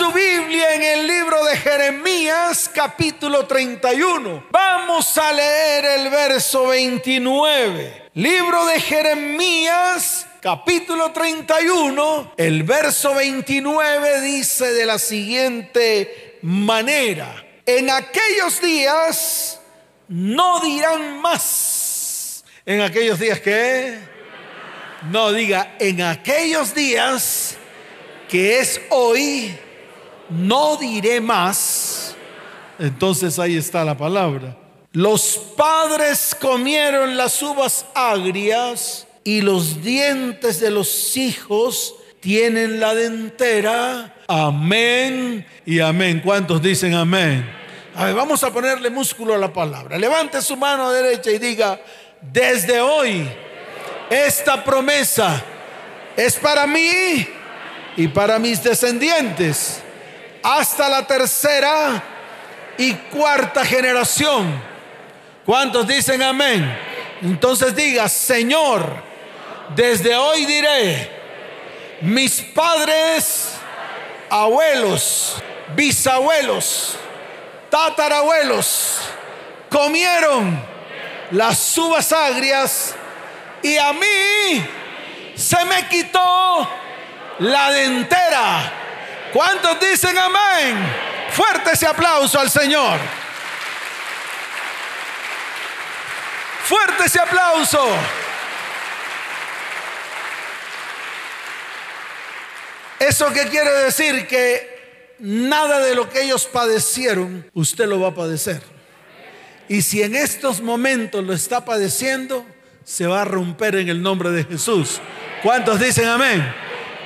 su Biblia en el libro de Jeremías capítulo 31. Vamos a leer el verso 29. Libro de Jeremías capítulo 31, el verso 29 dice de la siguiente manera, en aquellos días no dirán más. En aquellos días que no diga, en aquellos días que es hoy, no diré más. Entonces ahí está la palabra. Los padres comieron las uvas agrias y los dientes de los hijos tienen la dentera. Amén y amén. ¿Cuántos dicen amén? A ver, vamos a ponerle músculo a la palabra. Levante su mano derecha y diga, desde hoy, esta promesa es para mí y para mis descendientes hasta la tercera y cuarta generación. ¿Cuántos dicen amén? Entonces diga, Señor, desde hoy diré, mis padres, abuelos, bisabuelos, tatarabuelos, comieron las uvas agrias y a mí se me quitó la dentera. ¿Cuántos dicen amén? Fuerte ese aplauso al Señor. Fuerte ese aplauso. ¿Eso qué quiere decir? Que nada de lo que ellos padecieron, usted lo va a padecer. Y si en estos momentos lo está padeciendo, se va a romper en el nombre de Jesús. ¿Cuántos dicen amén?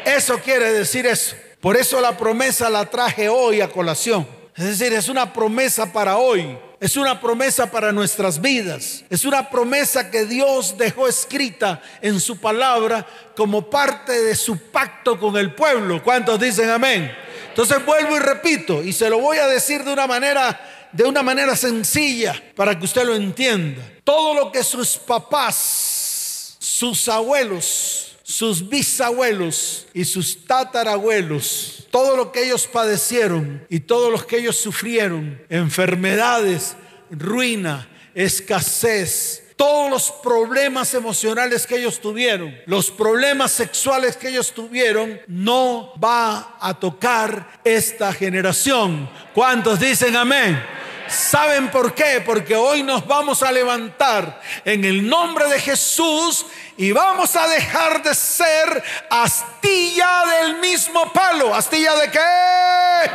Eso quiere decir eso. Por eso la promesa la traje hoy a colación. Es decir, es una promesa para hoy. Es una promesa para nuestras vidas. Es una promesa que Dios dejó escrita en su palabra como parte de su pacto con el pueblo. ¿Cuántos dicen amén? Entonces vuelvo y repito y se lo voy a decir de una manera de una manera sencilla para que usted lo entienda. Todo lo que sus papás, sus abuelos, sus bisabuelos y sus tatarabuelos, todo lo que ellos padecieron y todo lo que ellos sufrieron, enfermedades, ruina, escasez, todos los problemas emocionales que ellos tuvieron, los problemas sexuales que ellos tuvieron, no va a tocar esta generación. ¿Cuántos dicen amén? ¿Saben por qué? Porque hoy nos vamos a levantar en el nombre de Jesús y vamos a dejar de ser astilla del mismo palo. ¿Astilla de qué?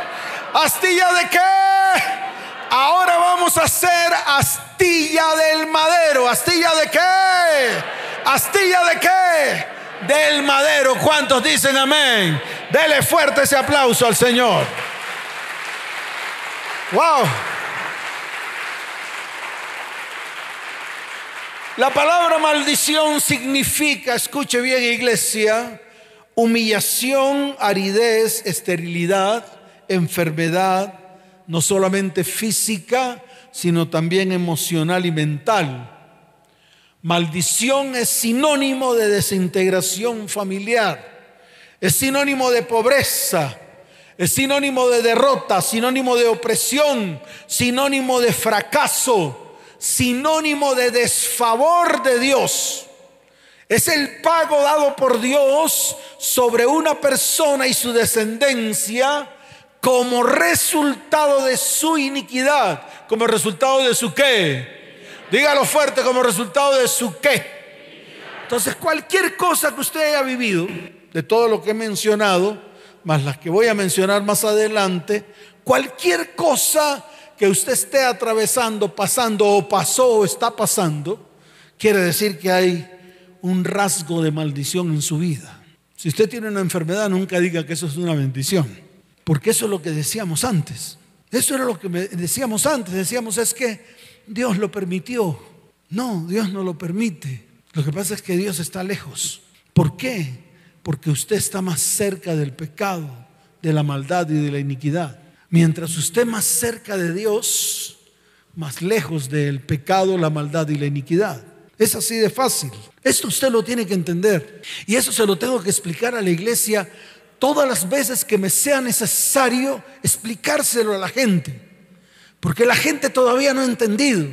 ¿Astilla de qué? Ahora vamos a ser astilla del madero. ¿Astilla de qué? ¿Astilla de qué? Del madero. ¿Cuántos dicen amén? Dele fuerte ese aplauso al Señor. Wow. La palabra maldición significa, escuche bien iglesia, humillación, aridez, esterilidad, enfermedad, no solamente física, sino también emocional y mental. Maldición es sinónimo de desintegración familiar, es sinónimo de pobreza, es sinónimo de derrota, sinónimo de opresión, sinónimo de fracaso sinónimo de desfavor de Dios. Es el pago dado por Dios sobre una persona y su descendencia como resultado de su iniquidad, como resultado de su qué. Dígalo fuerte, como resultado de su qué. Entonces, cualquier cosa que usted haya vivido, de todo lo que he mencionado, más las que voy a mencionar más adelante, cualquier cosa que usted esté atravesando, pasando o pasó o está pasando, quiere decir que hay un rasgo de maldición en su vida. Si usted tiene una enfermedad, nunca diga que eso es una bendición, porque eso es lo que decíamos antes. Eso era lo que decíamos antes. Decíamos es que Dios lo permitió. No, Dios no lo permite. Lo que pasa es que Dios está lejos. ¿Por qué? Porque usted está más cerca del pecado, de la maldad y de la iniquidad. Mientras usted más cerca de Dios, más lejos del pecado, la maldad y la iniquidad. Es así de fácil. Esto usted lo tiene que entender. Y eso se lo tengo que explicar a la iglesia todas las veces que me sea necesario explicárselo a la gente, porque la gente todavía no ha entendido.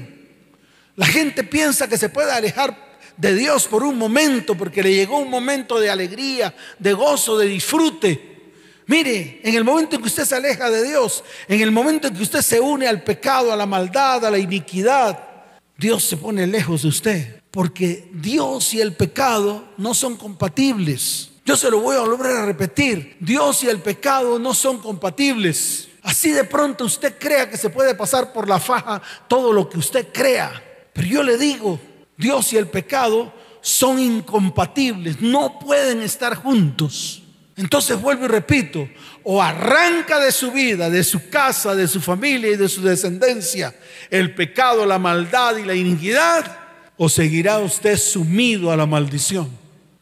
La gente piensa que se puede alejar de Dios por un momento, porque le llegó un momento de alegría, de gozo, de disfrute. Mire, en el momento en que usted se aleja de Dios, en el momento en que usted se une al pecado, a la maldad, a la iniquidad, Dios se pone lejos de usted, porque Dios y el pecado no son compatibles. Yo se lo voy a volver a repetir, Dios y el pecado no son compatibles. Así de pronto usted crea que se puede pasar por la faja todo lo que usted crea. Pero yo le digo, Dios y el pecado son incompatibles, no pueden estar juntos. Entonces vuelvo y repito, o arranca de su vida, de su casa, de su familia y de su descendencia el pecado, la maldad y la iniquidad, o seguirá usted sumido a la maldición.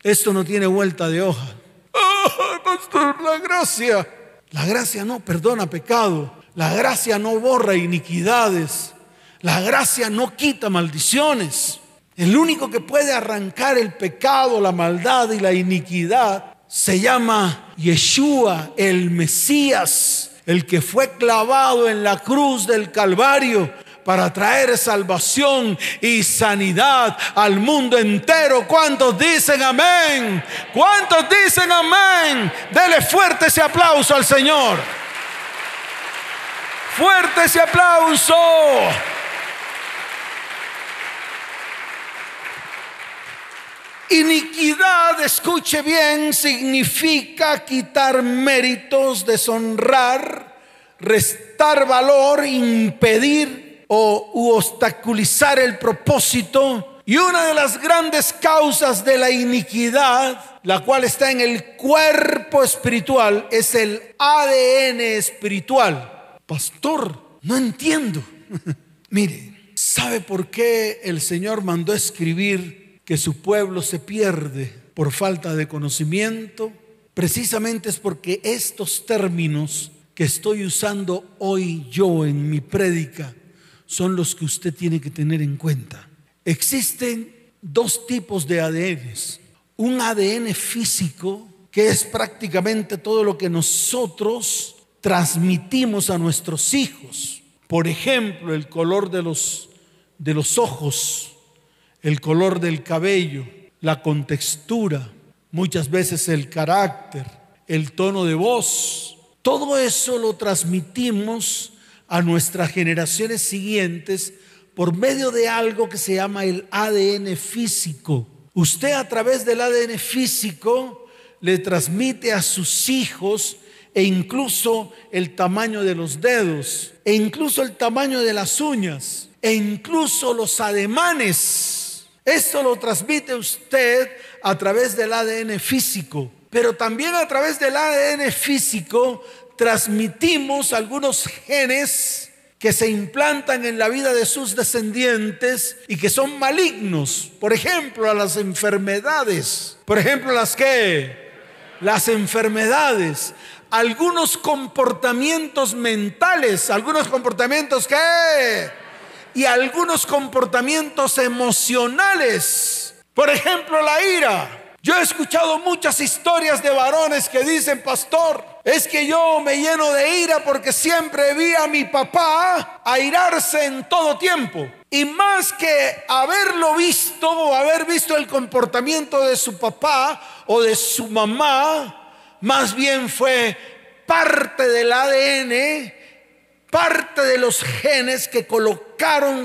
Esto no tiene vuelta de hoja. ¡Oh, pastor, la gracia! La gracia no perdona pecado, la gracia no borra iniquidades, la gracia no quita maldiciones. El único que puede arrancar el pecado, la maldad y la iniquidad se llama Yeshua, el Mesías, el que fue clavado en la cruz del Calvario para traer salvación y sanidad al mundo entero. ¿Cuántos dicen amén? ¿Cuántos dicen amén? Dele fuerte ese aplauso al Señor. Fuerte ese aplauso. Iniquidad, escuche bien, significa quitar méritos, deshonrar, restar valor, impedir o obstaculizar el propósito. Y una de las grandes causas de la iniquidad, la cual está en el cuerpo espiritual, es el ADN espiritual. Pastor, no entiendo. Mire, ¿sabe por qué el Señor mandó escribir que su pueblo se pierde por falta de conocimiento, precisamente es porque estos términos que estoy usando hoy yo en mi prédica son los que usted tiene que tener en cuenta. Existen dos tipos de ADNs. Un ADN físico, que es prácticamente todo lo que nosotros transmitimos a nuestros hijos. Por ejemplo, el color de los, de los ojos, el color del cabello, la contextura, muchas veces el carácter, el tono de voz. Todo eso lo transmitimos a nuestras generaciones siguientes por medio de algo que se llama el ADN físico. Usted a través del ADN físico le transmite a sus hijos e incluso el tamaño de los dedos, e incluso el tamaño de las uñas, e incluso los ademanes esto lo transmite usted a través del ADN físico, pero también a través del ADN físico transmitimos algunos genes que se implantan en la vida de sus descendientes y que son malignos. Por ejemplo, a las enfermedades. Por ejemplo, las que las enfermedades, algunos comportamientos mentales, algunos comportamientos que y algunos comportamientos emocionales. Por ejemplo, la ira. Yo he escuchado muchas historias de varones que dicen, pastor, es que yo me lleno de ira porque siempre vi a mi papá airarse en todo tiempo. Y más que haberlo visto o haber visto el comportamiento de su papá o de su mamá, más bien fue parte del ADN parte de los genes que colocaron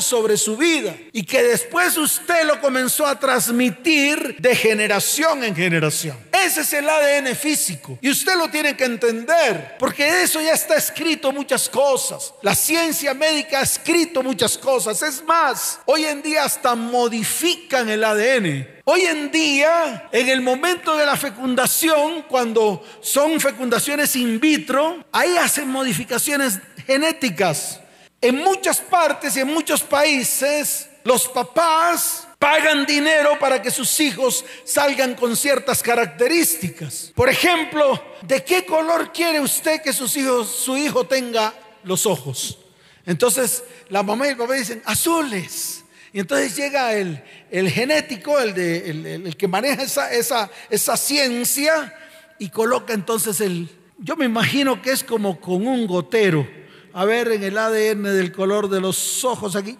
sobre su vida y que después usted lo comenzó a transmitir de generación en generación. Ese es el ADN físico y usted lo tiene que entender porque eso ya está escrito muchas cosas. La ciencia médica ha escrito muchas cosas. Es más, hoy en día hasta modifican el ADN. Hoy en día, en el momento de la fecundación, cuando son fecundaciones in vitro, ahí hacen modificaciones genéticas. En muchas partes y en muchos países, los papás pagan dinero para que sus hijos salgan con ciertas características. Por ejemplo, ¿de qué color quiere usted que sus hijos, su hijo tenga los ojos? Entonces, la mamá y el papá dicen, azules. Y entonces llega el, el genético, el, de, el, que maneja esa, esa, esa ciencia, y coloca entonces el, yo me imagino que es como con un gotero, a ver en el ADN del color de los ojos aquí,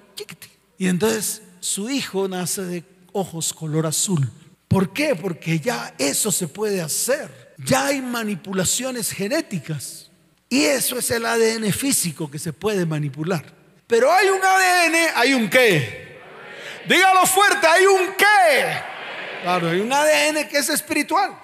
y entonces su hijo nace de ojos color azul. ¿Por qué? Porque ya eso se puede hacer. Ya hay manipulaciones genéticas. Y eso es el ADN físico que se puede manipular. Pero hay un ADN, hay un qué. Dígalo fuerte, hay un qué. Claro, hay un ADN que es espiritual.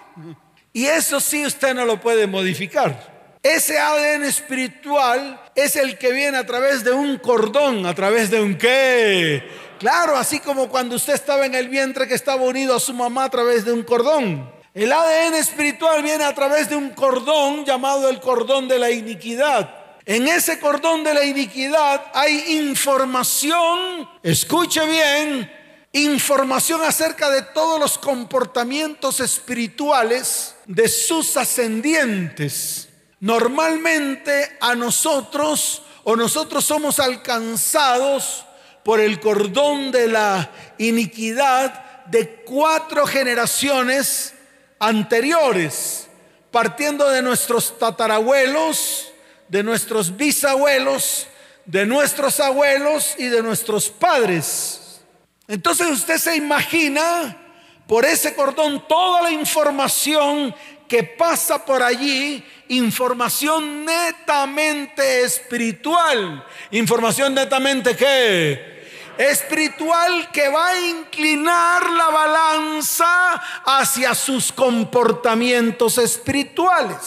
Y eso sí usted no lo puede modificar. Ese ADN espiritual es el que viene a través de un cordón, a través de un qué. Claro, así como cuando usted estaba en el vientre que estaba unido a su mamá a través de un cordón. El ADN espiritual viene a través de un cordón llamado el cordón de la iniquidad. En ese cordón de la iniquidad hay información, escuche bien, información acerca de todos los comportamientos espirituales de sus ascendientes. Normalmente a nosotros o nosotros somos alcanzados por el cordón de la iniquidad de cuatro generaciones anteriores, partiendo de nuestros tatarabuelos, de nuestros bisabuelos, de nuestros abuelos y de nuestros padres. Entonces usted se imagina por ese cordón toda la información que pasa por allí, información netamente espiritual, información netamente que espiritual que va a inclinar la balanza hacia sus comportamientos espirituales.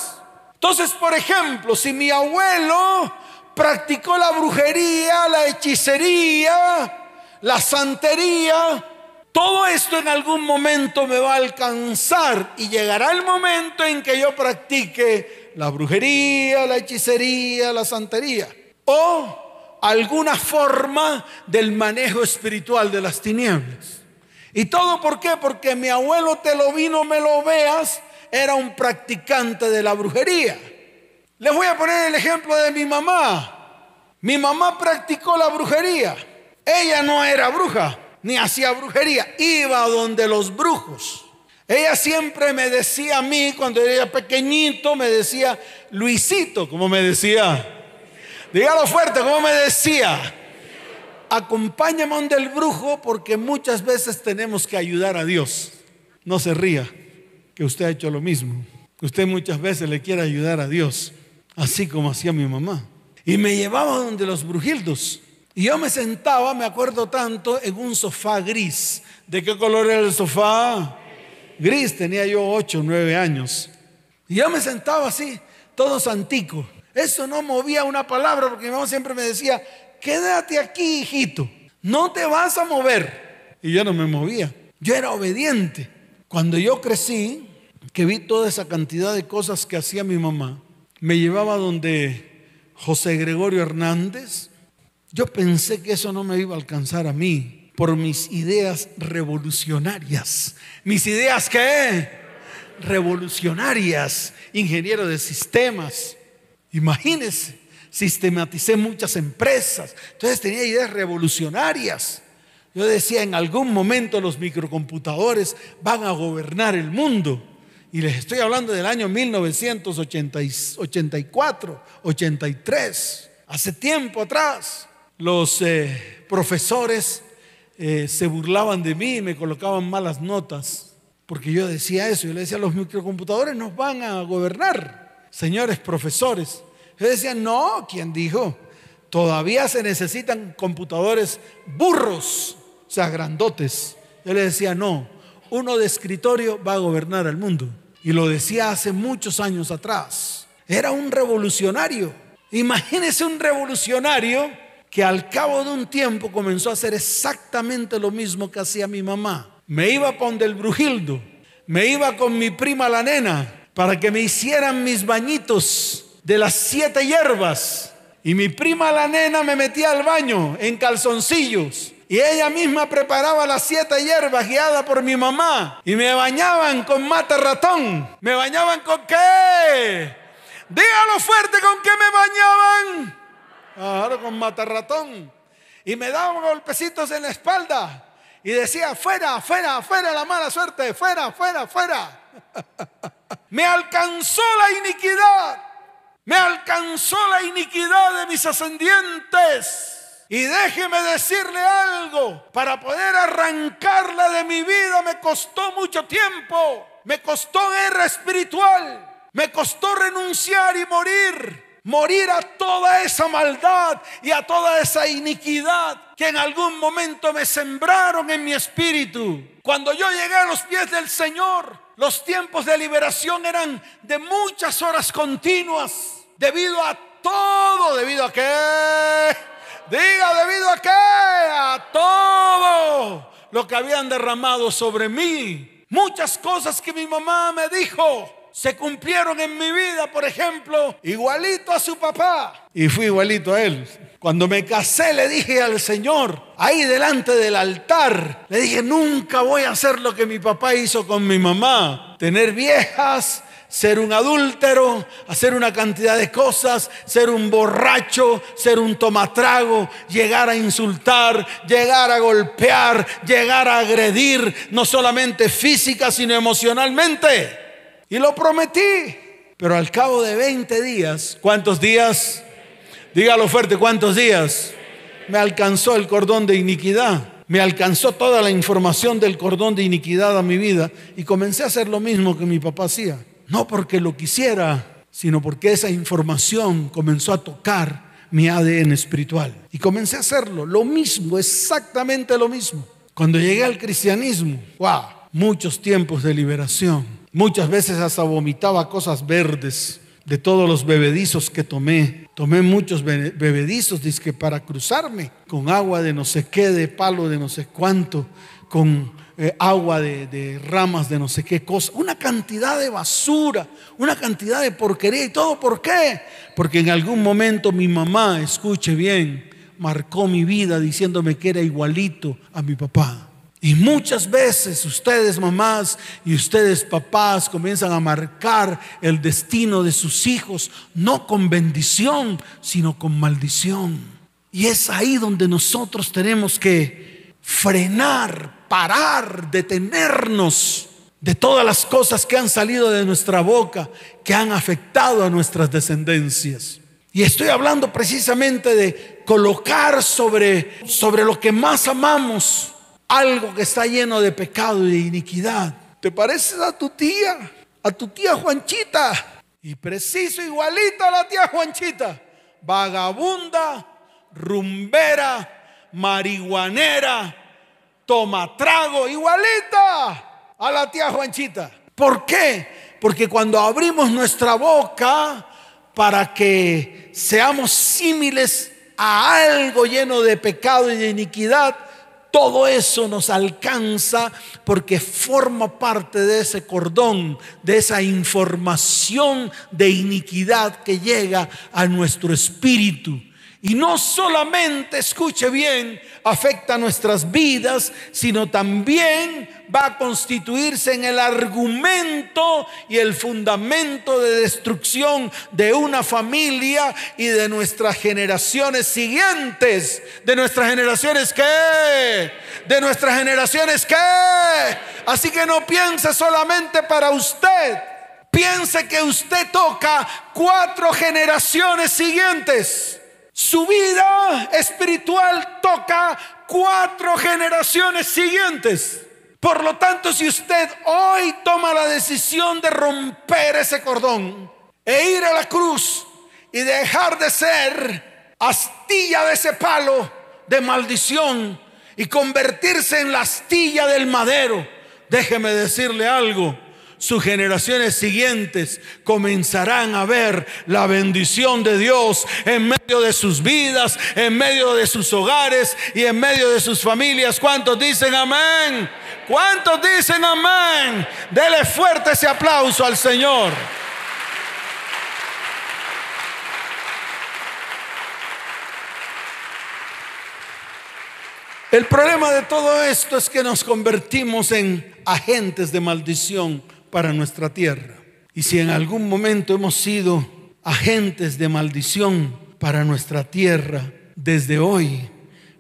Entonces, por ejemplo, si mi abuelo practicó la brujería, la hechicería, la santería, todo esto en algún momento me va a alcanzar y llegará el momento en que yo practique la brujería, la hechicería, la santería. O alguna forma del manejo espiritual de las tinieblas. ¿Y todo por qué? Porque mi abuelo te lo vino, me lo veas, era un practicante de la brujería. Les voy a poner el ejemplo de mi mamá. Mi mamá practicó la brujería. Ella no era bruja, ni hacía brujería, iba donde los brujos. Ella siempre me decía a mí, cuando era pequeñito, me decía, Luisito, como me decía, Dígalo fuerte, como me decía. Acompáñame donde el brujo porque muchas veces tenemos que ayudar a Dios. No se ría, que usted ha hecho lo mismo. Usted muchas veces le quiere ayudar a Dios, así como hacía mi mamá. Y me llevaba donde los brujildos. Y yo me sentaba, me acuerdo tanto, en un sofá gris. ¿De qué color era el sofá? Gris, tenía yo ocho, nueve años. Y yo me sentaba así, todo santico. Eso no movía una palabra porque mi mamá siempre me decía, quédate aquí, hijito, no te vas a mover. Y yo no me movía, yo era obediente. Cuando yo crecí, que vi toda esa cantidad de cosas que hacía mi mamá, me llevaba donde José Gregorio Hernández, yo pensé que eso no me iba a alcanzar a mí por mis ideas revolucionarias. ¿Mis ideas qué? Revolucionarias, ingeniero de sistemas. Imagínense, sistematicé muchas empresas, entonces tenía ideas revolucionarias. Yo decía, en algún momento los microcomputadores van a gobernar el mundo. Y les estoy hablando del año 1984, 83. Hace tiempo atrás, los eh, profesores eh, se burlaban de mí y me colocaban malas notas. Porque yo decía eso. Yo le decía, los microcomputadores nos van a gobernar señores profesores. Ellos decían, no, ¿quién dijo? Todavía se necesitan computadores burros, o sea, grandotes. Yo le decía, no, uno de escritorio va a gobernar el mundo. Y lo decía hace muchos años atrás. Era un revolucionario. Imagínese un revolucionario que al cabo de un tiempo comenzó a hacer exactamente lo mismo que hacía mi mamá. Me iba con del Brujildo, me iba con mi prima la nena, para que me hicieran mis bañitos de las siete hierbas. Y mi prima la nena me metía al baño en calzoncillos. Y ella misma preparaba las siete hierbas guiada por mi mamá. Y me bañaban con mata ratón. ¿Me bañaban con qué? Dígalo fuerte, ¿con qué me bañaban? Claro, con mata ratón. Y me daban golpecitos en la espalda. Y decía, fuera, fuera, fuera la mala suerte, fuera, fuera, fuera. Me alcanzó la iniquidad. Me alcanzó la iniquidad de mis ascendientes. Y déjeme decirle algo, para poder arrancarla de mi vida me costó mucho tiempo, me costó guerra espiritual, me costó renunciar y morir, morir a toda esa maldad y a toda esa iniquidad que en algún momento me sembraron en mi espíritu. Cuando yo llegué a los pies del Señor, los tiempos de liberación eran de muchas horas continuas, debido a todo, debido a que Diga, debido a qué? A todo lo que habían derramado sobre mí. Muchas cosas que mi mamá me dijo se cumplieron en mi vida, por ejemplo, igualito a su papá. Y fui igualito a él. Cuando me casé le dije al Señor, ahí delante del altar, le dije, nunca voy a hacer lo que mi papá hizo con mi mamá. Tener viejas, ser un adúltero, hacer una cantidad de cosas, ser un borracho, ser un tomatrago, llegar a insultar, llegar a golpear, llegar a agredir, no solamente física, sino emocionalmente. Y lo prometí. Pero al cabo de 20 días, ¿cuántos días? Dígalo fuerte, ¿cuántos días? Me alcanzó el cordón de iniquidad me alcanzó toda la información del cordón de iniquidad a mi vida y comencé a hacer lo mismo que mi papá hacía. No porque lo quisiera, sino porque esa información comenzó a tocar mi ADN espiritual. Y comencé a hacerlo, lo mismo, exactamente lo mismo. Cuando llegué al cristianismo, wow, muchos tiempos de liberación. Muchas veces hasta vomitaba cosas verdes de todos los bebedizos que tomé. Tomé muchos bebedizos, que para cruzarme, con agua de no sé qué, de palo de no sé cuánto, con eh, agua de, ramas de no sé qué cosa, una cantidad de basura, una cantidad de porquería y todo. ¿Por qué? Porque en algún momento mi mamá, escuche bien, marcó mi vida diciéndome que era igualito a mi papá. Y muchas veces ustedes mamás y ustedes papás comienzan a marcar el destino de sus hijos, no con bendición, sino con maldición. Y es ahí donde nosotros tenemos que frenar, parar, detenernos de todas las cosas que han salido de nuestra boca, que han afectado a nuestras descendencias. Y estoy hablando precisamente de colocar sobre, sobre lo que más amamos algo que está lleno de pecado y de iniquidad. ¿Te pareces a tu tía? A tu tía Juanchita. Y preciso igualito a la tía Juanchita. Vagabunda, rumbera, marihuanera, toma trago, igualita a la tía Juanchita. ¿Por qué? Porque cuando abrimos nuestra boca para que seamos símiles a algo lleno de pecado y de iniquidad, todo eso nos alcanza porque forma parte de ese cordón, de esa información de iniquidad que llega a nuestro espíritu. Y no solamente, escuche bien, afecta nuestras vidas, sino también va a constituirse en el argumento y el fundamento de destrucción de una familia y de nuestras generaciones siguientes. De nuestras generaciones qué? De nuestras generaciones qué? Así que no piense solamente para usted. Piense que usted toca cuatro generaciones siguientes. Su vida espiritual toca cuatro generaciones siguientes. Por lo tanto, si usted hoy toma la decisión de romper ese cordón e ir a la cruz y dejar de ser astilla de ese palo de maldición y convertirse en la astilla del madero, déjeme decirle algo sus generaciones siguientes comenzarán a ver la bendición de Dios en medio de sus vidas, en medio de sus hogares y en medio de sus familias. ¿Cuántos dicen amén? ¿Cuántos dicen amén? Dele fuerte ese aplauso al Señor. El problema de todo esto es que nos convertimos en agentes de maldición para nuestra tierra. Y si en algún momento hemos sido agentes de maldición para nuestra tierra, desde hoy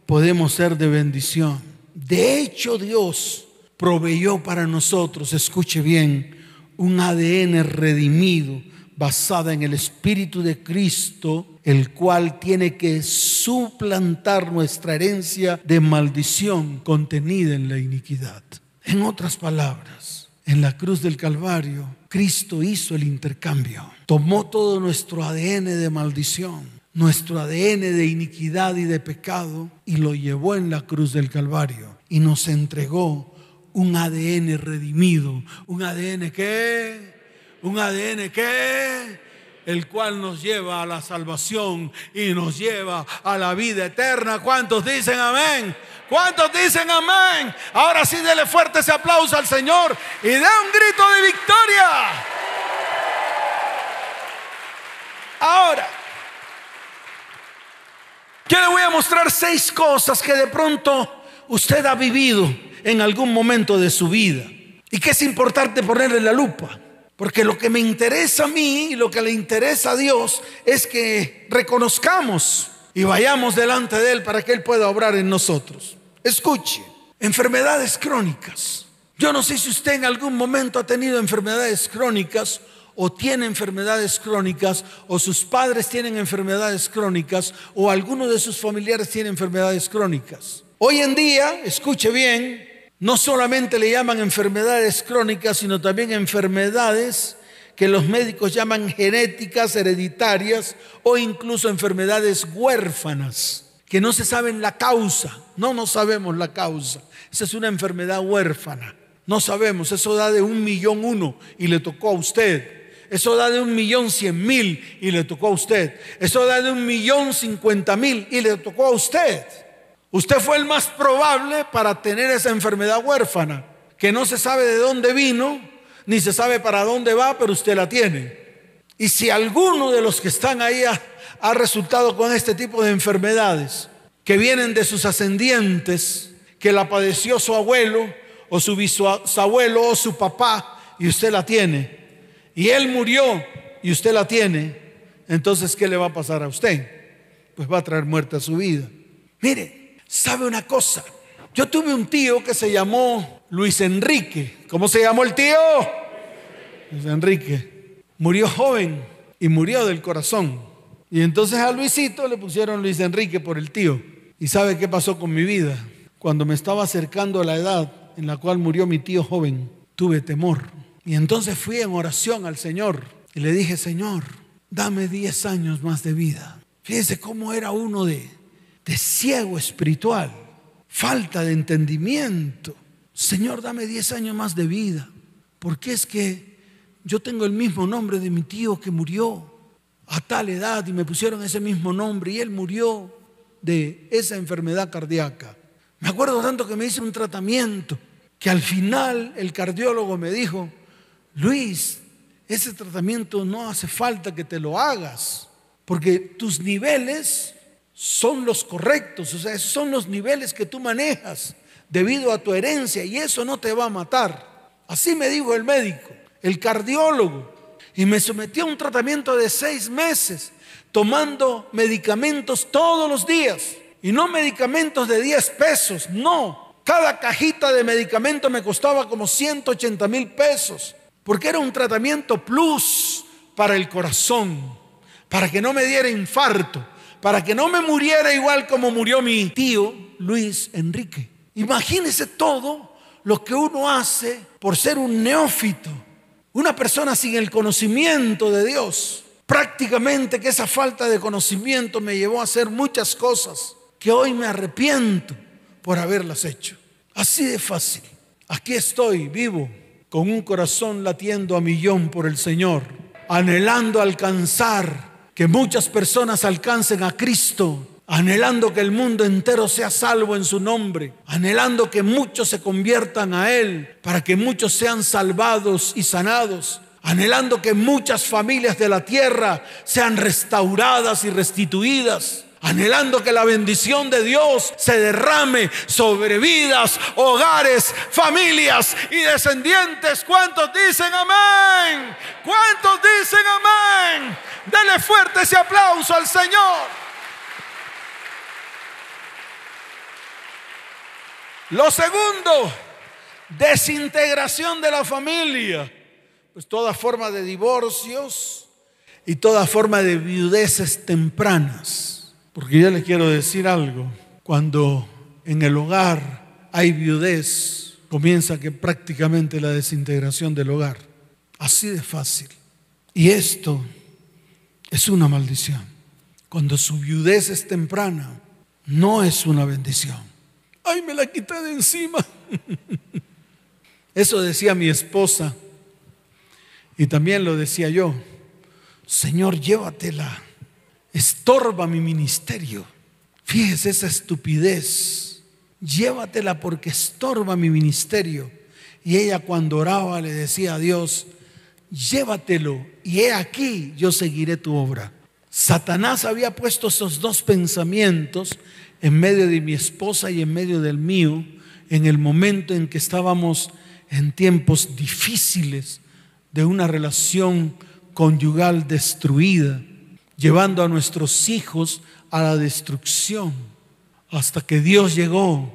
podemos ser de bendición. De hecho, Dios proveyó para nosotros, escuche bien, un ADN redimido basada en el Espíritu de Cristo, el cual tiene que suplantar nuestra herencia de maldición contenida en la iniquidad. En otras palabras, en la cruz del Calvario, Cristo hizo el intercambio, tomó todo nuestro ADN de maldición, nuestro ADN de iniquidad y de pecado y lo llevó en la cruz del Calvario y nos entregó un ADN redimido, un ADN que, un ADN que, el cual nos lleva a la salvación y nos lleva a la vida eterna. ¿Cuántos dicen amén? ¿Cuántos dicen amén? Ahora sí, dele fuerte ese aplauso al Señor y dé un grito de victoria. Ahora, yo le voy a mostrar seis cosas que de pronto usted ha vivido en algún momento de su vida y que es importante ponerle la lupa. Porque lo que me interesa a mí y lo que le interesa a Dios es que reconozcamos y vayamos delante de Él para que Él pueda obrar en nosotros. Escuche, enfermedades crónicas. Yo no sé si usted en algún momento ha tenido enfermedades crónicas o tiene enfermedades crónicas o sus padres tienen enfermedades crónicas o alguno de sus familiares tiene enfermedades crónicas. Hoy en día, escuche bien, no solamente le llaman enfermedades crónicas, sino también enfermedades que los médicos llaman genéticas, hereditarias o incluso enfermedades huérfanas, que no se saben la causa. No, no sabemos la causa. Esa es una enfermedad huérfana. No sabemos, eso da de un millón uno y le tocó a usted. Eso da de un millón cien mil y le tocó a usted. Eso da de un millón cincuenta mil y le tocó a usted. Usted fue el más probable para tener esa enfermedad huérfana, que no se sabe de dónde vino, ni se sabe para dónde va, pero usted la tiene. Y si alguno de los que están ahí ha, resultado con este tipo de enfermedades, que vienen de sus ascendientes, que la padeció su abuelo, o su bisabuelo, o su papá, y usted la tiene, y él murió, y usted la tiene, entonces, ¿qué le va a pasar a usted? Pues va a traer muerte a su vida. Mire, ¿Sabe una cosa? Yo tuve un tío que se llamó Luis Enrique. ¿Cómo se llamó el tío? Luis Enrique. Murió joven y murió del corazón. Y entonces a Luisito le pusieron Luis Enrique por el tío. ¿Y sabe qué pasó con mi vida? Cuando me estaba acercando a la edad en la cual murió mi tío joven, tuve temor. Y entonces fui en oración al Señor y le dije, Señor, dame 10 años más de vida. Fíjese cómo era uno de, de ciego espiritual, falta de entendimiento. Señor, dame 10 años más de vida, porque es que yo tengo el mismo nombre de mi tío que murió a tal edad y me pusieron ese mismo nombre y él murió de esa enfermedad cardíaca. Me acuerdo tanto que me hice un tratamiento que al final el cardiólogo me dijo, Luis, ese tratamiento no hace falta que te lo hagas, porque tus niveles son los correctos, o sea, esos son los niveles que tú manejas debido a tu herencia y eso no te va a matar. Así me dijo el médico, el cardiólogo, y me sometió a un tratamiento de seis meses, tomando medicamentos todos los días, y no medicamentos de 10 pesos, no. Cada cajita de medicamento me costaba como 180 mil pesos, porque era un tratamiento plus para el corazón, para que no me diera infarto para que no me muriera igual como murió mi tío Luis Enrique. Imagínese todo lo que uno hace por ser un neófito, una persona sin el conocimiento de Dios. Prácticamente que esa falta de conocimiento me llevó a hacer muchas cosas que hoy me arrepiento por haberlas hecho. Así de fácil. Aquí estoy vivo con un corazón latiendo a millón por el Señor, anhelando alcanzar que muchas personas alcancen a Cristo, anhelando que el mundo entero sea salvo en su nombre, anhelando que muchos se conviertan a Él, para que muchos sean salvados y sanados, anhelando que muchas familias de la tierra sean restauradas y restituidas anhelando que la bendición de Dios se derrame sobre vidas, hogares, familias y descendientes. ¿Cuántos dicen amén? ¿Cuántos dicen amén? Dele fuerte ese aplauso al Señor. Lo segundo, desintegración de la familia. pues toda forma de divorcios y toda forma de viudeces tempranas. Porque yo le quiero decir algo, cuando en el hogar hay viudez, comienza que prácticamente la desintegración del hogar. Así de fácil. Y esto es una maldición. Cuando su viudez es temprana, no es una bendición. Ay, me la quité de encima. Eso decía mi esposa y también lo decía yo. Señor, llévatela. Estorba mi ministerio. Fíjese esa estupidez. Llévatela porque estorba mi ministerio. Y ella cuando oraba le decía a Dios, llévatelo y he aquí yo seguiré tu obra. Satanás había puesto esos dos pensamientos en medio de mi esposa y en medio del mío en el momento en que estábamos en tiempos difíciles de una relación conyugal destruida, llevando a nuestros hijos a la destrucción, hasta que Dios llegó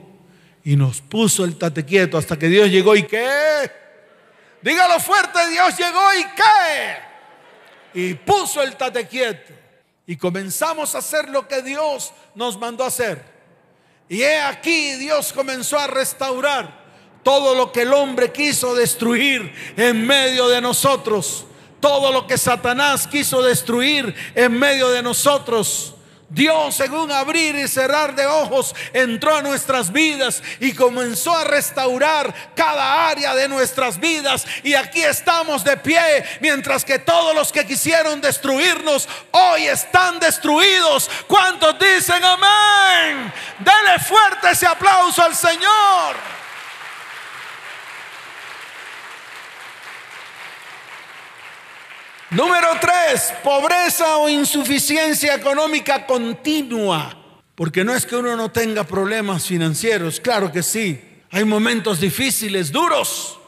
y nos puso el tate quieto, hasta que Dios llegó y qué. Dígalo fuerte, Dios llegó y qué. Y puso el tate quieto. Y comenzamos a hacer lo que Dios nos mandó hacer. Y he aquí Dios comenzó a restaurar todo lo que el hombre quiso destruir en medio de nosotros. Todo lo que Satanás quiso destruir en medio de nosotros Dios un abrir y cerrar de ojos entró a nuestras vidas y comenzó a restaurar cada área de nuestras vidas. Y aquí estamos de pie, mientras que todos los que quisieron destruirnos hoy están destruidos. ¿Cuántos dicen amén? Dele fuerte ese aplauso al Señor. Número tres, pobreza o insuficiencia económica continua. Porque no es que uno no tenga problemas financieros, claro que sí. Hay momentos difíciles, duros,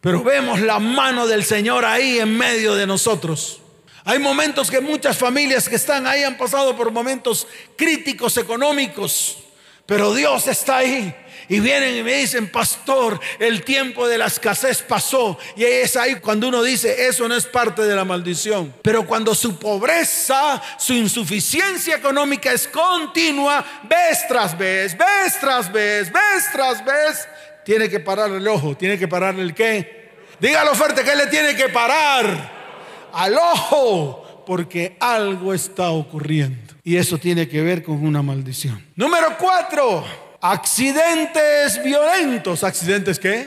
pero vemos la mano del Señor ahí en medio de nosotros. Hay momentos que muchas familias que están ahí han pasado por momentos críticos económicos, pero Dios está ahí y vienen y me dicen, pastor, el tiempo de la escasez pasó. Y es ahí cuando uno dice, eso no es parte de la maldición. Pero cuando su pobreza, su insuficiencia económica es continua, vez tras vez, vez tras vez, vez tras vez, tiene que parar el ojo, tiene que parar el qué. Dígalo fuerte, ¿qué le tiene que parar? Al ojo, porque algo está ocurriendo. Y eso tiene que ver con una maldición. Número cuatro, Accidentes violentos. ¿Accidentes qué?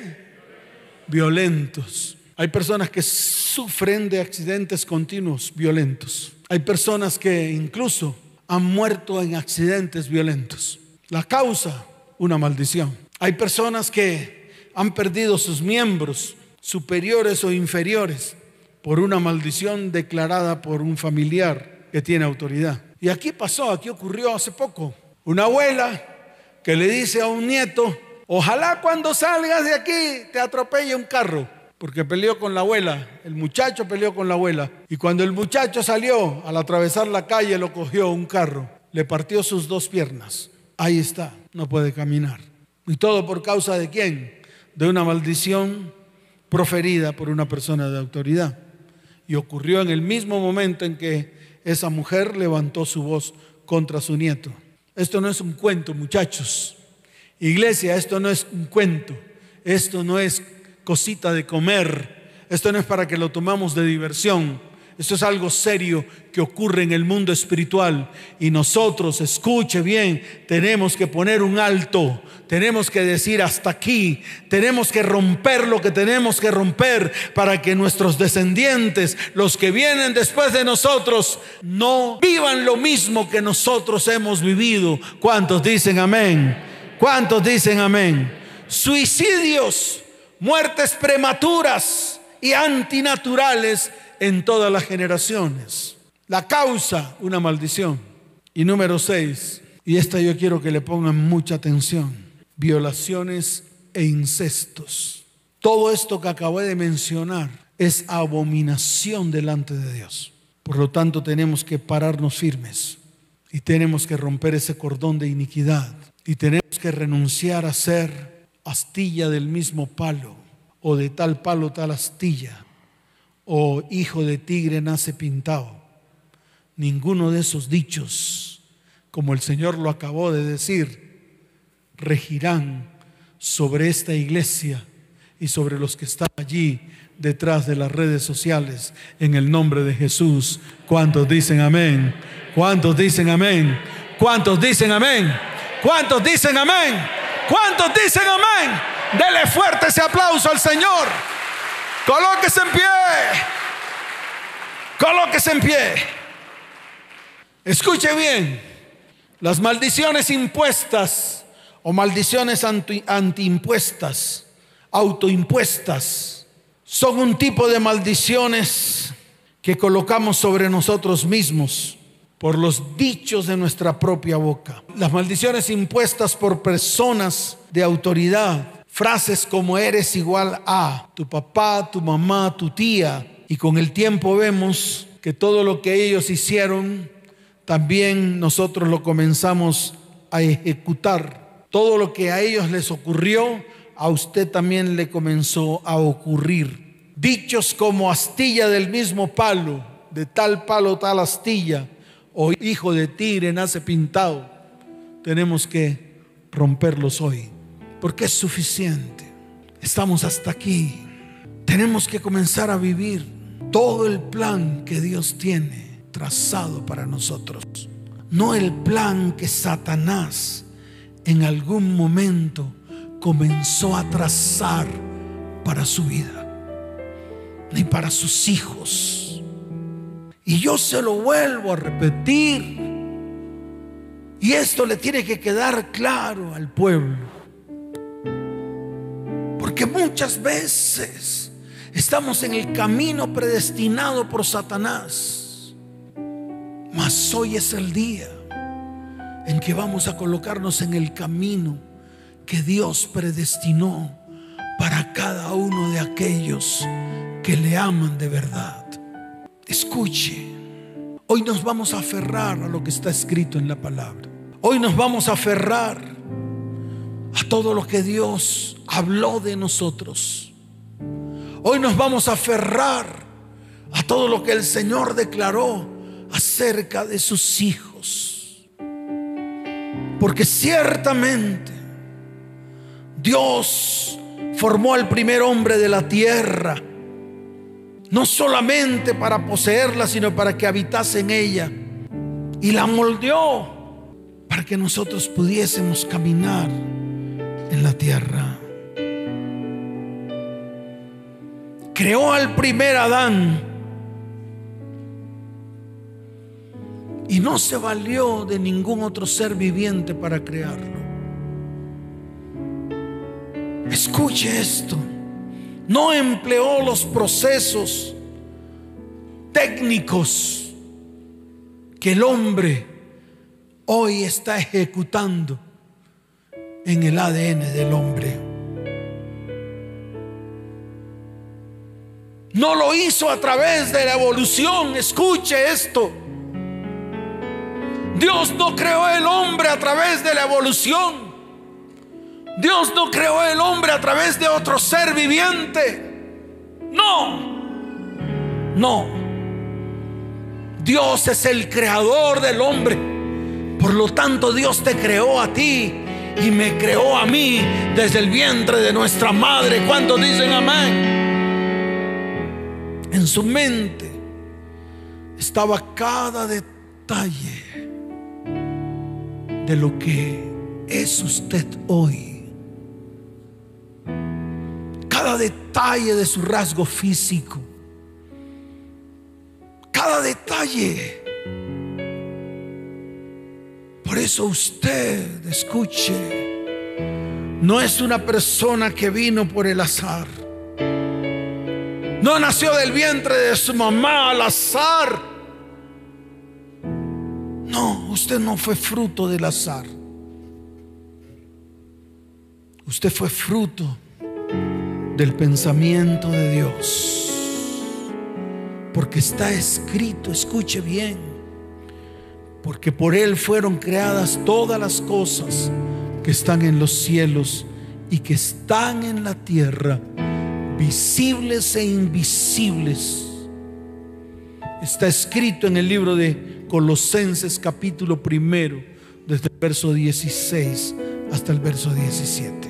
Violentos. Hay personas que sufren de accidentes continuos violentos. Hay personas que incluso han muerto en accidentes violentos. La causa, una maldición. Hay personas que han perdido sus miembros superiores o inferiores por una maldición declarada por un familiar que tiene autoridad. Y aquí pasó, aquí ocurrió hace poco. Una abuela que le dice a un nieto, ojalá cuando salgas de aquí te atropelle un carro, porque peleó con la abuela, el muchacho peleó con la abuela, y cuando el muchacho salió, al atravesar la calle lo cogió un carro, le partió sus dos piernas, ahí está, no puede caminar. ¿Y todo por causa de quién? De una maldición proferida por una persona de autoridad. Y ocurrió en el mismo momento en que esa mujer levantó su voz contra su nieto. Esto no es un cuento, muchachos. Iglesia, esto no es un cuento. Esto no es cosita de comer. Esto no es para que lo tomamos de diversión. Esto es algo serio que ocurre en el mundo espiritual. Y nosotros, escuche bien, tenemos que poner un alto. Tenemos que decir hasta aquí. Tenemos que romper lo que tenemos que romper para que nuestros descendientes, los que vienen después de nosotros, no vivan lo mismo que nosotros hemos vivido. ¿Cuántos dicen amén? ¿Cuántos dicen amén? Suicidios, muertes prematuras y antinaturales en todas las generaciones. La causa, una maldición. Y número seis, y esta yo quiero que le pongan mucha atención, violaciones e incestos. Todo esto que acabé de mencionar es abominación delante de Dios. Por lo tanto, tenemos que pararnos firmes y tenemos que romper ese cordón de iniquidad y tenemos que renunciar a ser astilla del mismo palo o de tal palo tal astilla o hijo de tigre nace pintado. Ninguno de esos dichos, como el Señor lo acabó de decir, regirán sobre esta iglesia y sobre los que están allí detrás de las redes sociales en el nombre de Jesús. ¿Cuántos dicen amén? ¿Cuántos dicen amén? ¿Cuántos dicen amén? ¿Cuántos dicen amén? ¿Cuántos dicen amén? Dele fuerte ese aplauso al Señor. Colóquese en pie. Colóquese en pie. Escuche bien. Las maldiciones impuestas o maldiciones anti, antiimpuestas, autoimpuestas, son un tipo de maldiciones que colocamos sobre nosotros mismos por los dichos de nuestra propia boca. Las maldiciones impuestas por personas de autoridad, frases como eres igual a tu papá, tu mamá, tu tía, y con el tiempo vemos que todo lo que ellos hicieron, también nosotros lo comenzamos a ejecutar. Todo lo que a ellos les ocurrió, a usted también le comenzó a ocurrir. Dichos como astilla del mismo palo, de tal palo tal astilla, o hijo de tigre nace pintado, tenemos que romperlos hoy, porque es suficiente. Estamos hasta aquí. Tenemos que comenzar a vivir todo el plan que Dios tiene trazado para nosotros. No el plan que Satanás en algún momento comenzó a trazar para su vida, ni para sus hijos. Y yo se lo vuelvo a repetir. Y esto le tiene que quedar claro al pueblo. Porque muchas veces estamos en el camino predestinado por Satanás. Mas hoy es el día en que vamos a colocarnos en el camino que Dios predestinó para cada uno de aquellos que le aman de verdad. Escuche, hoy nos vamos a aferrar a lo que está escrito en la palabra. Hoy nos vamos a aferrar a todo lo que Dios habló de nosotros. Hoy nos vamos a aferrar a todo lo que el Señor declaró acerca de sus hijos. Porque ciertamente Dios formó al primer hombre de la tierra, no solamente para poseerla, sino para que habitase en ella. Y la moldeó para que nosotros pudiésemos caminar la tierra. Creó al primer Adán y no se valió de ningún otro ser viviente para crearlo. Escuche esto. No empleó los procesos técnicos que el hombre hoy está ejecutando en el ADN del hombre. No lo hizo a través de la evolución. Escuche esto. Dios no creó el hombre a través de la evolución. Dios no creó el hombre a través de otro ser viviente. No. No. Dios es el creador del hombre. Por lo tanto, Dios te creó a ti y me creó a mí desde el vientre de nuestra madre. ¿Cuántos dicen amén? En su mente estaba cada detalle de lo que es usted hoy cada detalle de su rasgo físico, cada detalle. Por eso usted, escuche, no es una persona que vino por el azar. No nació del vientre de su mamá al azar. No, usted no fue fruto del azar. Usted fue fruto del pensamiento de Dios. Porque está escrito, escuche bien, porque por Él fueron creadas todas las cosas que están en los cielos y que están en la tierra, visibles e invisibles, Está escrito en el libro de Colosenses capítulo primero, desde el verso 16 hasta el verso 17.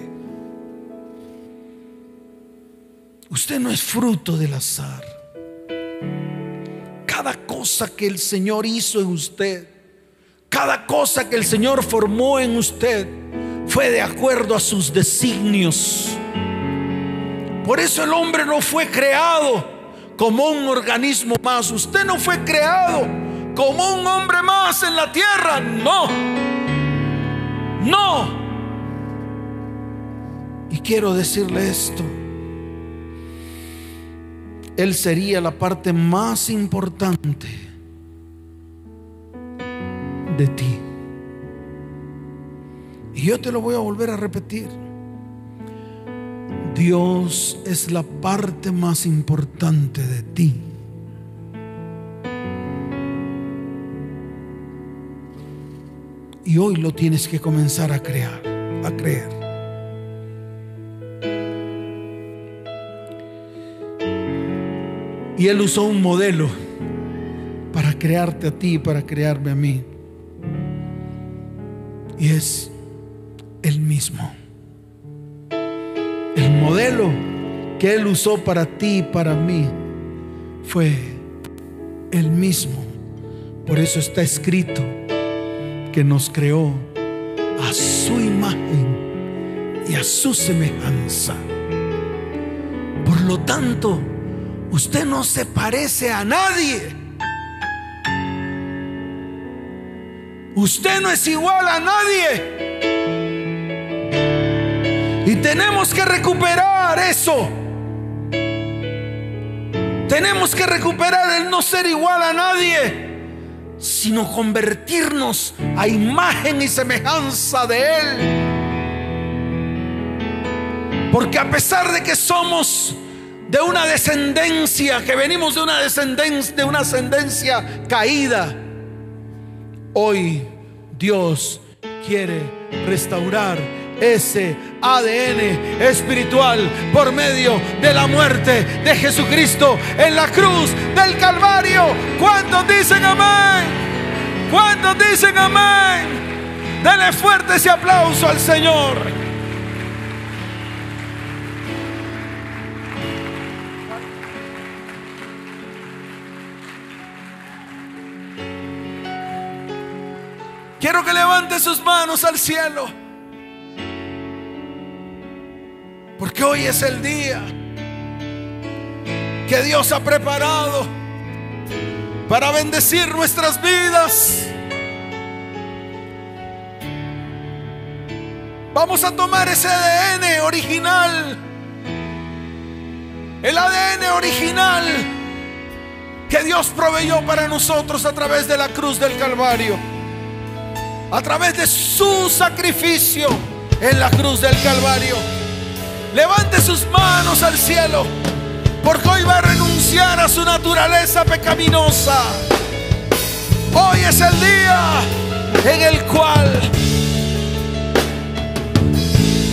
Usted no es fruto del azar. Cada cosa que el Señor hizo en usted, cada cosa que el Señor formó en usted, fue de acuerdo a sus designios. Por eso el hombre no fue creado como un organismo más. Usted no fue creado como un hombre más en la tierra. No. No. Y quiero decirle esto. Él sería la parte más importante de ti. Y yo te lo voy a volver a repetir. Dios es la parte más importante de ti. Y hoy lo tienes que comenzar a crear, a creer. Y Él usó un modelo para crearte a ti, para crearme a mí. Y es el mismo. El modelo que Él usó para ti y para mí fue el mismo. Por eso está escrito que nos creó a su imagen y a su semejanza. Por lo tanto, usted no se parece a nadie. Usted no es igual a nadie. Y tenemos que recuperar eso. Tenemos que recuperar el no ser igual a nadie, sino convertirnos a imagen y semejanza de Él. Porque a pesar de que somos de una descendencia, que venimos de una descendencia, de una ascendencia caída, hoy Dios quiere restaurar ese ADN espiritual por medio de la muerte de Jesucristo en la cruz del Calvario. ¿Cuántos dicen amén? ¿Cuántos dicen amén? Dele fuerte ese aplauso al Señor. Quiero que levante sus manos al cielo. Porque hoy es el día que Dios ha preparado para bendecir nuestras vidas. Vamos a tomar ese ADN original. El ADN original que Dios proveyó para nosotros a través de la cruz del Calvario. A través de su sacrificio en la cruz del Calvario. Levante sus manos al cielo, porque hoy va a renunciar a su naturaleza pecaminosa. Hoy es el día en el cual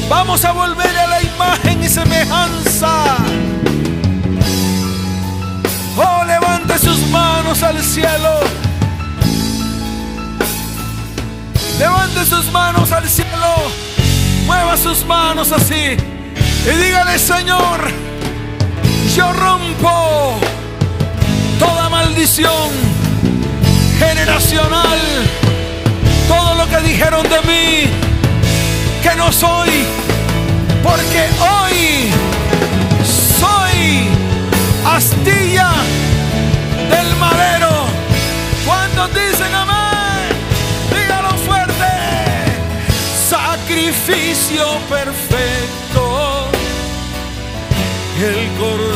vamos a volver a la imagen y semejanza. Oh, levante sus manos al cielo. Levante sus manos al cielo. Mueva sus manos así. Y dígale, Señor, yo rompo toda maldición generacional, todo lo que dijeron de mí, que no soy, porque hoy el cordero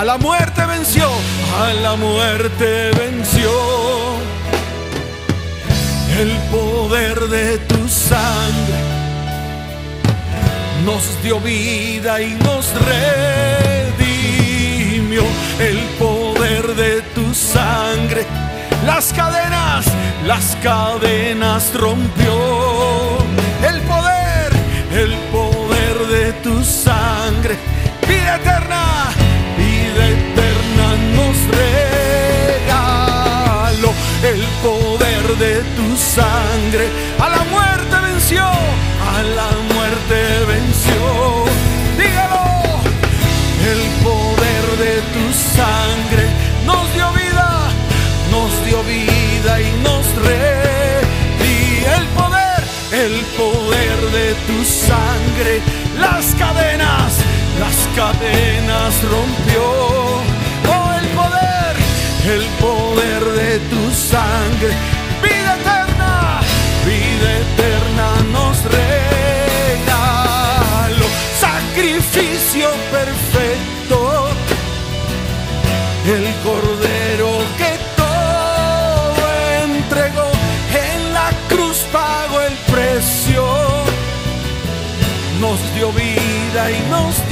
A la muerte venció, a la muerte venció. El poder de tu sangre nos dio vida y nos redimió. El poder de tu sangre, las cadenas, las cadenas rompió. El poder, el poder de tu sangre, vida eterna, regaló. El poder de tu sangre, a la muerte venció, a la muerte venció. Dígalo, el poder de tu sangre nos dio vida, nos dio vida y nos redí. El poder, el poder de tu sangre, las cadenas, las cadenas rompió. Sangre, vida eterna, vida eterna nos regaló. Sacrificio perfecto, el cordero que todo entregó en la cruz pagó el precio nos dio vida y nos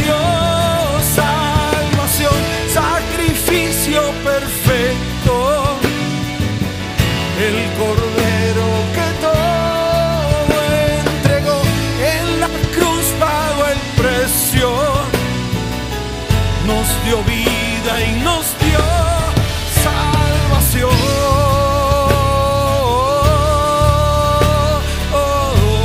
nos dio vida y nos dio salvación. Oh.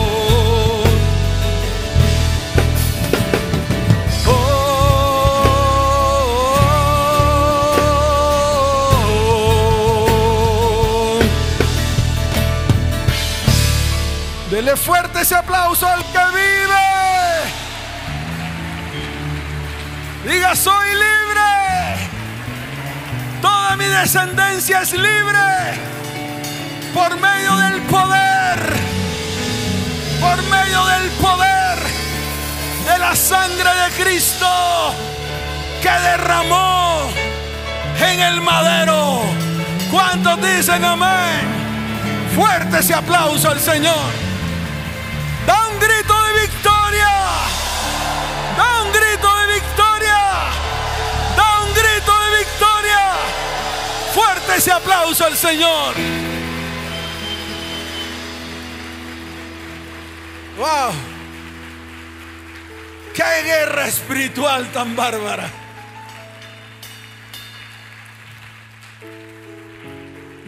Dele fuerte ese aplauso al descendencia es libre por medio del poder, por medio del poder de la sangre de Cristo que derramó en el madero. ¿Cuántos dicen amén? Fuerte ese aplauso al Señor. Fuerte ese aplauso al Señor. Wow. Qué guerra espiritual tan bárbara.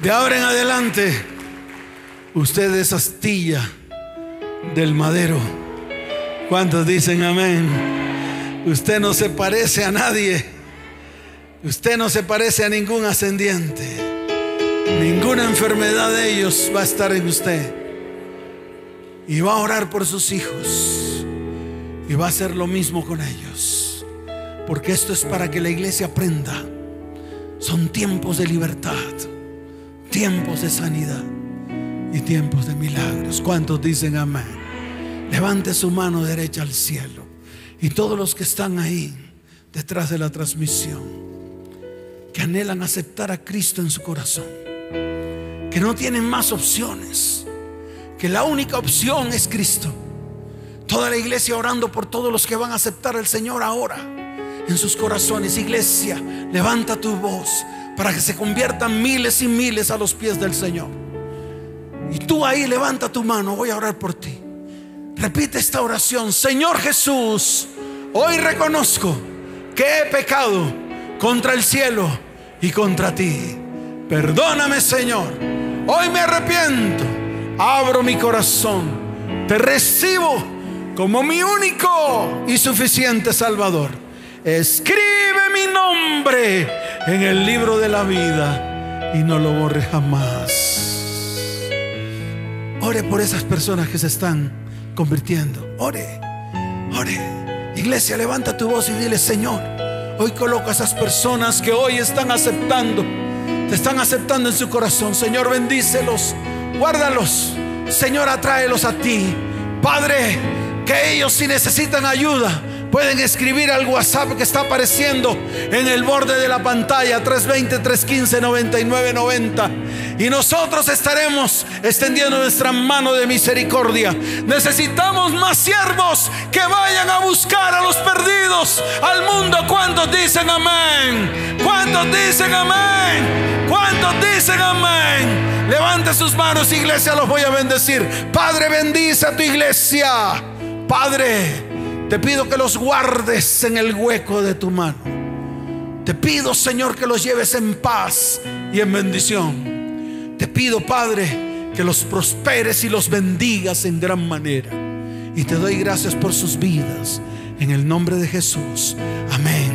De ahora en adelante, usted es astilla del madero. ¿Cuántos dicen amén? Usted no se parece a nadie. Usted no se parece a ningún ascendiente. Ninguna enfermedad de ellos va a estar en usted. Y va a orar por sus hijos. Y va a hacer lo mismo con ellos. Porque esto es para que la iglesia aprenda. Son tiempos de libertad. Tiempos de sanidad. Y tiempos de milagros. ¿Cuántos dicen amén? Levante su mano derecha al cielo. Y todos los que están ahí, detrás de la transmisión, que anhelan aceptar a Cristo en su corazón, que no tienen más opciones, que la única opción es Cristo. Toda la iglesia orando por todos los que van a aceptar al Señor ahora en sus corazones. Iglesia, levanta tu voz para que se conviertan miles y miles a los pies del Señor. Y tú ahí levanta tu mano, voy a orar por ti. Repite esta oración, Señor Jesús, hoy reconozco que he pecado contra el cielo y contra ti. Perdóname, Señor. Hoy me arrepiento. Abro mi corazón. Te recibo como mi único y suficiente Salvador. Escribe mi nombre en el libro de la vida y no lo borre jamás. Ore por esas personas que se están convirtiendo. Ore, ore. Iglesia, levanta tu voz y dile, Señor, hoy coloco a esas personas que hoy están aceptando, te están aceptando en su corazón. Señor, bendícelos, guárdalos. Señor, atráelos a ti. Padre, que ellos si necesitan ayuda Pueden escribir al WhatsApp que está apareciendo en el borde de la pantalla 320-315-9990. Y nosotros estaremos extendiendo nuestra mano de misericordia. Necesitamos más siervos que vayan a buscar a los perdidos al mundo. ¿Cuántos dicen amén? ¿Cuántos dicen amén? ¿Cuántos dicen amén? Levante sus manos, iglesia, los voy a bendecir. Padre, bendice a tu iglesia. Padre, te pido que los guardes en el hueco de tu mano. Te pido, Señor, que los lleves en paz y en bendición. Te pido, Padre, que los prosperes y los bendigas en gran manera. Y te doy gracias por sus vidas. En el nombre de Jesús. Amén.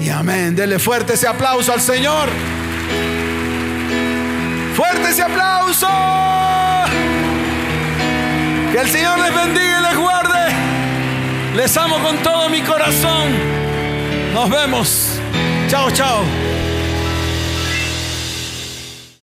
Y amén. Dele fuerte ese aplauso al Señor. Fuerte ese aplauso. Que el Señor les bendiga y les guarde. Les amo con todo mi corazón. Nos vemos. Chao, chao.